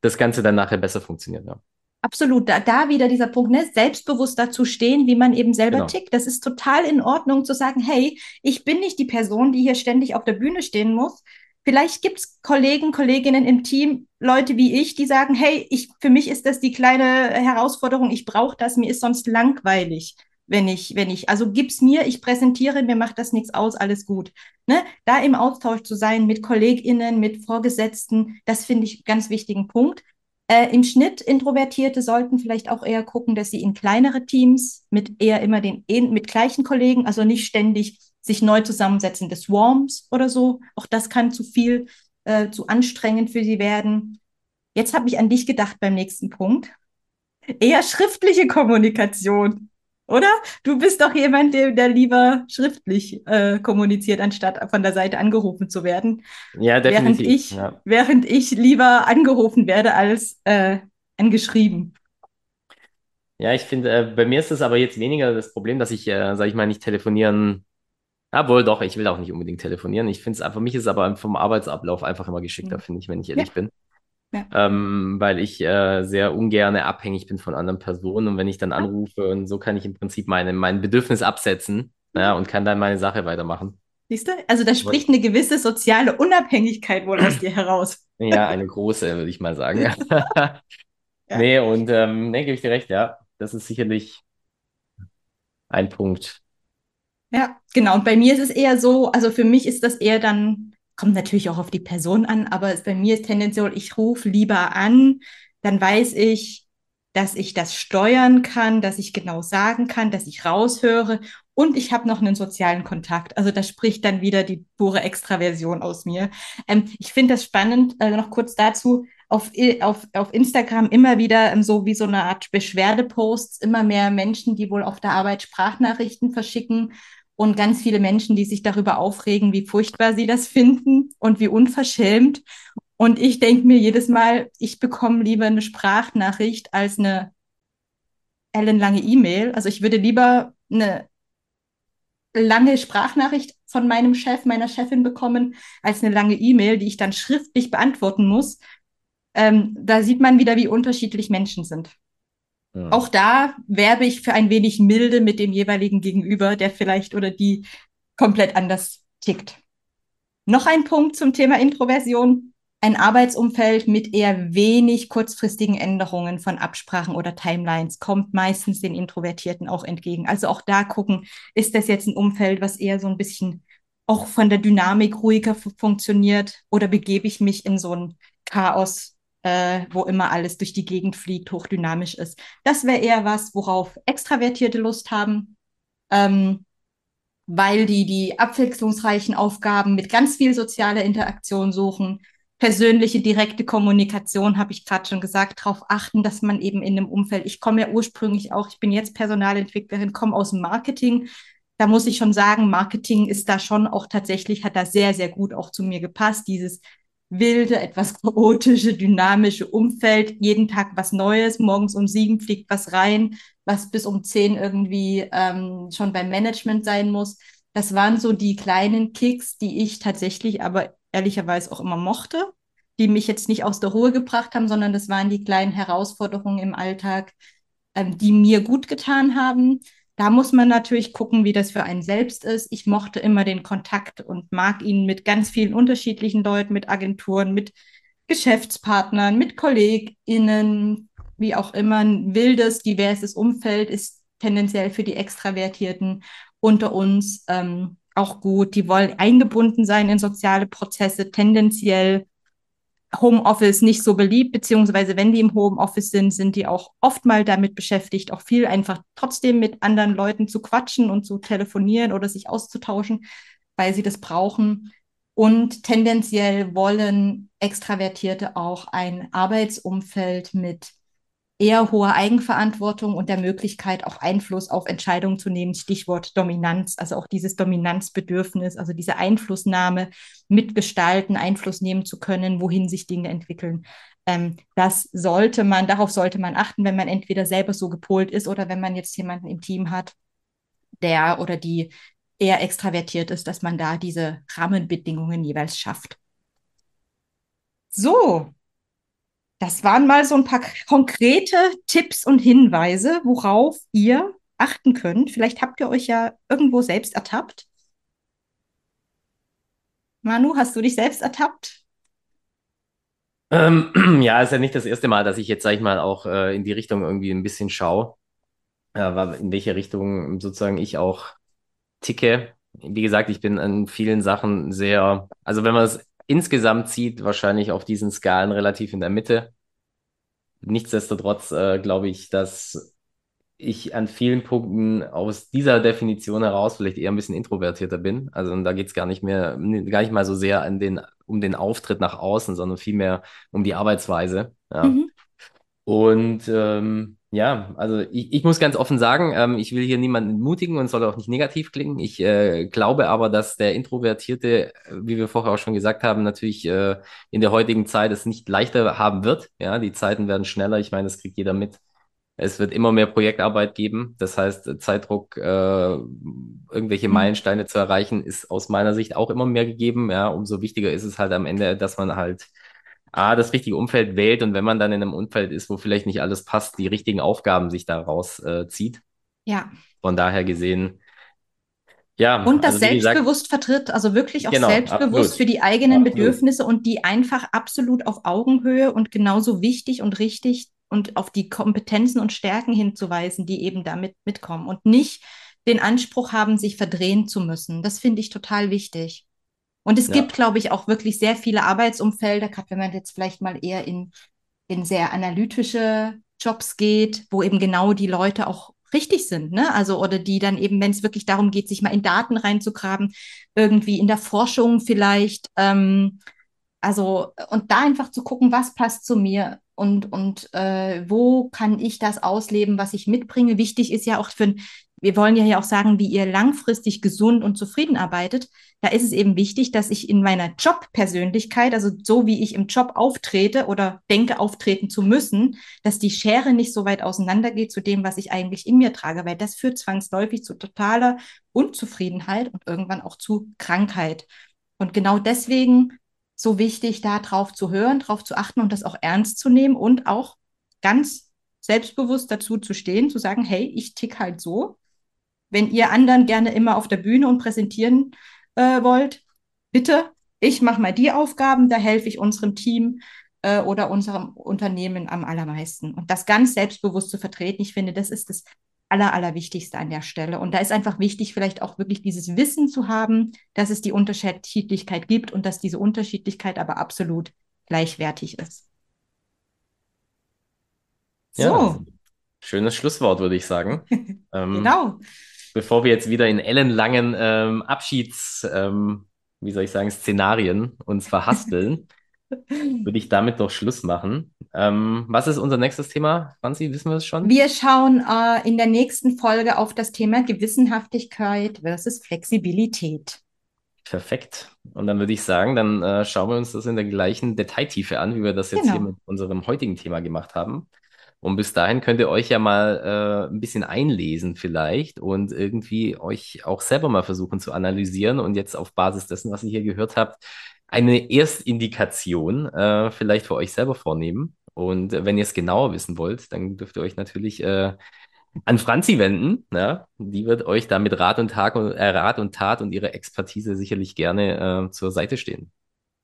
S2: das Ganze dann nachher besser funktioniert. Ja.
S1: Absolut, da, da wieder dieser Punkt, ne? selbstbewusst dazu stehen, wie man eben selber genau. tickt. Das ist total in Ordnung zu sagen, hey, ich bin nicht die Person, die hier ständig auf der Bühne stehen muss. Vielleicht gibt es Kollegen, Kolleginnen im Team, Leute wie ich, die sagen, hey, ich, für mich ist das die kleine Herausforderung, ich brauche das, mir ist sonst langweilig wenn ich, wenn ich, also gib's mir, ich präsentiere, mir macht das nichts aus, alles gut. Ne? Da im Austausch zu sein mit KollegInnen, mit Vorgesetzten, das finde ich ganz wichtigen Punkt. Äh, Im Schnitt Introvertierte sollten vielleicht auch eher gucken, dass sie in kleinere Teams mit eher immer den mit gleichen Kollegen, also nicht ständig sich neu zusammensetzen des Swarms oder so. Auch das kann zu viel, äh, zu anstrengend für sie werden. Jetzt habe ich an dich gedacht beim nächsten Punkt. eher schriftliche Kommunikation. Oder? Du bist doch jemand, der, der lieber schriftlich äh, kommuniziert, anstatt von der Seite angerufen zu werden.
S2: Ja,
S1: definitiv. Während ich, ja. Während ich lieber angerufen werde als äh, angeschrieben.
S2: Ja, ich finde, äh, bei mir ist es aber jetzt weniger das Problem, dass ich, äh, sage ich mal, nicht telefonieren. Obwohl, doch, ich will auch nicht unbedingt telefonieren. Ich finde es einfach, mich ist aber vom Arbeitsablauf einfach immer geschickter, mhm. finde ich, wenn ich ehrlich ja. bin. Ja. Ähm, weil ich äh, sehr ungern abhängig bin von anderen Personen und wenn ich dann anrufe und so kann ich im Prinzip meine, mein Bedürfnis absetzen ja, und kann dann meine Sache weitermachen.
S1: Siehst du? Also da spricht eine gewisse soziale Unabhängigkeit wohl aus dir heraus.
S2: Ja, eine große, würde ich mal sagen. ja. Nee, und ähm, nee, gebe ich dir recht, ja. Das ist sicherlich ein Punkt.
S1: Ja, genau. Und bei mir ist es eher so, also für mich ist das eher dann kommt natürlich auch auf die Person an, aber bei mir ist tendenziell, ich rufe lieber an, dann weiß ich, dass ich das steuern kann, dass ich genau sagen kann, dass ich raushöre und ich habe noch einen sozialen Kontakt. Also da spricht dann wieder die pure Extraversion aus mir. Ähm, ich finde das spannend, äh, noch kurz dazu, auf, auf, auf Instagram immer wieder ähm, so wie so eine Art Beschwerdeposts, immer mehr Menschen, die wohl auf der Arbeit Sprachnachrichten verschicken und ganz viele Menschen, die sich darüber aufregen, wie furchtbar sie das finden und wie unverschämt. Und ich denke mir jedes Mal, ich bekomme lieber eine Sprachnachricht als eine ellenlange E-Mail. Also ich würde lieber eine lange Sprachnachricht von meinem Chef, meiner Chefin bekommen, als eine lange E-Mail, die ich dann schriftlich beantworten muss. Ähm, da sieht man wieder, wie unterschiedlich Menschen sind. Auch da werbe ich für ein wenig Milde mit dem jeweiligen Gegenüber, der vielleicht oder die komplett anders tickt. Noch ein Punkt zum Thema Introversion. Ein Arbeitsumfeld mit eher wenig kurzfristigen Änderungen von Absprachen oder Timelines kommt meistens den Introvertierten auch entgegen. Also auch da gucken, ist das jetzt ein Umfeld, was eher so ein bisschen auch von der Dynamik ruhiger funktioniert oder begebe ich mich in so ein Chaos, äh, wo immer alles durch die Gegend fliegt, hochdynamisch ist. Das wäre eher was, worauf Extravertierte Lust haben, ähm, weil die die abwechslungsreichen Aufgaben mit ganz viel sozialer Interaktion suchen. Persönliche, direkte Kommunikation, habe ich gerade schon gesagt, darauf achten, dass man eben in dem Umfeld, ich komme ja ursprünglich auch, ich bin jetzt Personalentwicklerin, komme aus dem Marketing, da muss ich schon sagen, Marketing ist da schon auch tatsächlich, hat da sehr, sehr gut auch zu mir gepasst. Dieses wilde, etwas chaotische, dynamische Umfeld, jeden Tag was Neues, morgens um sieben fliegt was rein, was bis um zehn irgendwie ähm, schon beim Management sein muss. Das waren so die kleinen Kicks, die ich tatsächlich aber ehrlicherweise auch immer mochte, die mich jetzt nicht aus der Ruhe gebracht haben, sondern das waren die kleinen Herausforderungen im Alltag, ähm, die mir gut getan haben. Da muss man natürlich gucken, wie das für einen selbst ist. Ich mochte immer den Kontakt und mag ihn mit ganz vielen unterschiedlichen Leuten, mit Agenturen, mit Geschäftspartnern, mit KollegInnen, wie auch immer. Ein wildes, diverses Umfeld ist tendenziell für die Extravertierten unter uns ähm, auch gut. Die wollen eingebunden sein in soziale Prozesse, tendenziell Homeoffice nicht so beliebt, beziehungsweise wenn die im Homeoffice sind, sind die auch oft mal damit beschäftigt, auch viel einfach trotzdem mit anderen Leuten zu quatschen und zu telefonieren oder sich auszutauschen, weil sie das brauchen. Und tendenziell wollen Extravertierte auch ein Arbeitsumfeld mit eher hoher Eigenverantwortung und der Möglichkeit, auch Einfluss auf Entscheidungen zu nehmen. Stichwort Dominanz, also auch dieses Dominanzbedürfnis, also diese Einflussnahme mitgestalten, Einfluss nehmen zu können, wohin sich Dinge entwickeln. Ähm, das sollte man, darauf sollte man achten, wenn man entweder selber so gepolt ist oder wenn man jetzt jemanden im Team hat, der oder die eher extravertiert ist, dass man da diese Rahmenbedingungen jeweils schafft. So, das waren mal so ein paar konkrete Tipps und Hinweise, worauf ihr achten könnt. Vielleicht habt ihr euch ja irgendwo selbst ertappt. Manu, hast du dich selbst ertappt?
S2: Ähm, ja, ist ja nicht das erste Mal, dass ich jetzt, sag ich mal, auch äh, in die Richtung irgendwie ein bisschen schaue, äh, in welche Richtung sozusagen ich auch ticke. Wie gesagt, ich bin an vielen Sachen sehr, also wenn man es insgesamt sieht, wahrscheinlich auf diesen Skalen relativ in der Mitte. Nichtsdestotrotz äh, glaube ich, dass ich an vielen Punkten aus dieser Definition heraus vielleicht eher ein bisschen introvertierter bin. Also und da geht es gar nicht mehr, gar nicht mal so sehr an den, um den Auftritt nach außen, sondern vielmehr um die Arbeitsweise. Ja. Mhm. Und ähm, ja, also ich, ich muss ganz offen sagen, ähm, ich will hier niemanden entmutigen und soll auch nicht negativ klingen. Ich äh, glaube aber, dass der Introvertierte, wie wir vorher auch schon gesagt haben, natürlich äh, in der heutigen Zeit es nicht leichter haben wird. Ja, die Zeiten werden schneller. Ich meine, das kriegt jeder mit. Es wird immer mehr Projektarbeit geben. Das heißt, Zeitdruck, äh, irgendwelche mhm. Meilensteine zu erreichen, ist aus meiner Sicht auch immer mehr gegeben. Ja, umso wichtiger ist es halt am Ende, dass man halt A, das richtige Umfeld wählt und wenn man dann in einem Umfeld ist, wo vielleicht nicht alles passt, die richtigen Aufgaben sich daraus äh, zieht.
S1: Ja.
S2: Von daher gesehen, ja.
S1: Und das also selbstbewusst gesagt, vertritt, also wirklich auch genau, selbstbewusst absolut. für die eigenen absolut. Bedürfnisse und die einfach absolut auf Augenhöhe und genauso wichtig und richtig und auf die Kompetenzen und Stärken hinzuweisen, die eben damit mitkommen und nicht den Anspruch haben, sich verdrehen zu müssen. Das finde ich total wichtig. Und es ja. gibt, glaube ich, auch wirklich sehr viele Arbeitsumfelder, gerade wenn man jetzt vielleicht mal eher in, in sehr analytische Jobs geht, wo eben genau die Leute auch richtig sind, ne? Also, oder die dann eben, wenn es wirklich darum geht, sich mal in Daten reinzugraben, irgendwie in der Forschung vielleicht, ähm, also, und da einfach zu gucken, was passt zu mir und, und äh, wo kann ich das ausleben, was ich mitbringe. Wichtig ist ja auch für, wir wollen ja auch sagen, wie ihr langfristig gesund und zufrieden arbeitet. Da ist es eben wichtig, dass ich in meiner Jobpersönlichkeit, also so wie ich im Job auftrete oder denke, auftreten zu müssen, dass die Schere nicht so weit auseinandergeht zu dem, was ich eigentlich in mir trage, weil das führt zwangsläufig zu totaler Unzufriedenheit und irgendwann auch zu Krankheit. Und genau deswegen so wichtig, da drauf zu hören, drauf zu achten und das auch ernst zu nehmen und auch ganz selbstbewusst dazu zu stehen, zu sagen, hey, ich tick halt so. Wenn ihr anderen gerne immer auf der Bühne und präsentieren äh, wollt, bitte, ich mache mal die Aufgaben, da helfe ich unserem Team äh, oder unserem Unternehmen am allermeisten. Und das ganz selbstbewusst zu vertreten, ich finde, das ist das Aller, Allerwichtigste an der Stelle. Und da ist einfach wichtig, vielleicht auch wirklich dieses Wissen zu haben, dass es die Unterschiedlichkeit gibt und dass diese Unterschiedlichkeit aber absolut gleichwertig ist.
S2: So. Ja, schönes Schlusswort, würde ich sagen.
S1: ähm, genau
S2: bevor wir jetzt wieder in ellenlangen ähm, Abschieds, ähm, wie soll ich sagen, Szenarien uns verhaspeln, würde ich damit doch Schluss machen. Ähm, was ist unser nächstes Thema, Franzi? Wissen wir es schon?
S1: Wir schauen äh, in der nächsten Folge auf das Thema Gewissenhaftigkeit versus Flexibilität.
S2: Perfekt. Und dann würde ich sagen, dann äh, schauen wir uns das in der gleichen Detailtiefe an, wie wir das jetzt genau. hier mit unserem heutigen Thema gemacht haben. Und bis dahin könnt ihr euch ja mal äh, ein bisschen einlesen vielleicht und irgendwie euch auch selber mal versuchen zu analysieren und jetzt auf Basis dessen, was ihr hier gehört habt, eine Erstindikation äh, vielleicht für euch selber vornehmen. Und wenn ihr es genauer wissen wollt, dann dürft ihr euch natürlich äh, an Franzi wenden. Ja? Die wird euch da mit Rat und, Tag und, äh, Rat und Tat und ihre Expertise sicherlich gerne äh, zur Seite stehen.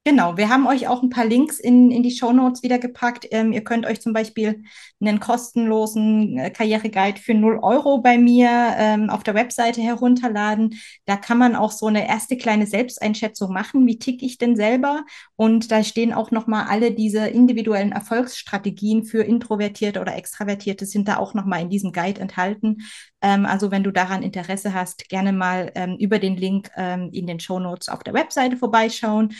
S1: Genau, wir haben euch auch ein paar Links in, in die Show Notes wieder gepackt. Ähm, ihr könnt euch zum Beispiel einen kostenlosen äh, Karriereguide für 0 Euro bei mir ähm, auf der Webseite herunterladen. Da kann man auch so eine erste kleine Selbsteinschätzung machen. Wie tick ich denn selber? Und da stehen auch nochmal alle diese individuellen Erfolgsstrategien für Introvertierte oder Extravertierte sind da auch nochmal in diesem Guide enthalten. Ähm, also wenn du daran Interesse hast, gerne mal ähm, über den Link ähm, in den Show Notes auf der Webseite vorbeischauen.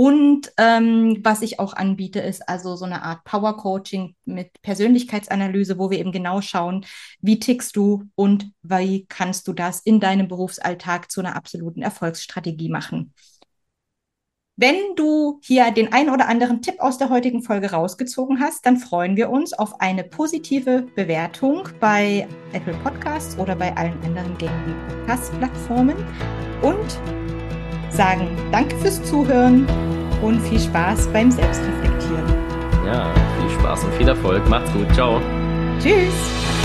S1: Und ähm, was ich auch anbiete, ist also so eine Art Power Coaching mit Persönlichkeitsanalyse, wo wir eben genau schauen, wie tickst du und wie kannst du das in deinem Berufsalltag zu einer absoluten Erfolgsstrategie machen. Wenn du hier den ein oder anderen Tipp aus der heutigen Folge rausgezogen hast, dann freuen wir uns auf eine positive Bewertung bei Apple Podcasts oder bei allen anderen gängigen Podcast-Plattformen und sagen Danke fürs Zuhören und viel Spaß beim Selbstreflektieren.
S2: Ja, viel Spaß und viel Erfolg. Macht's gut. Ciao.
S1: Tschüss.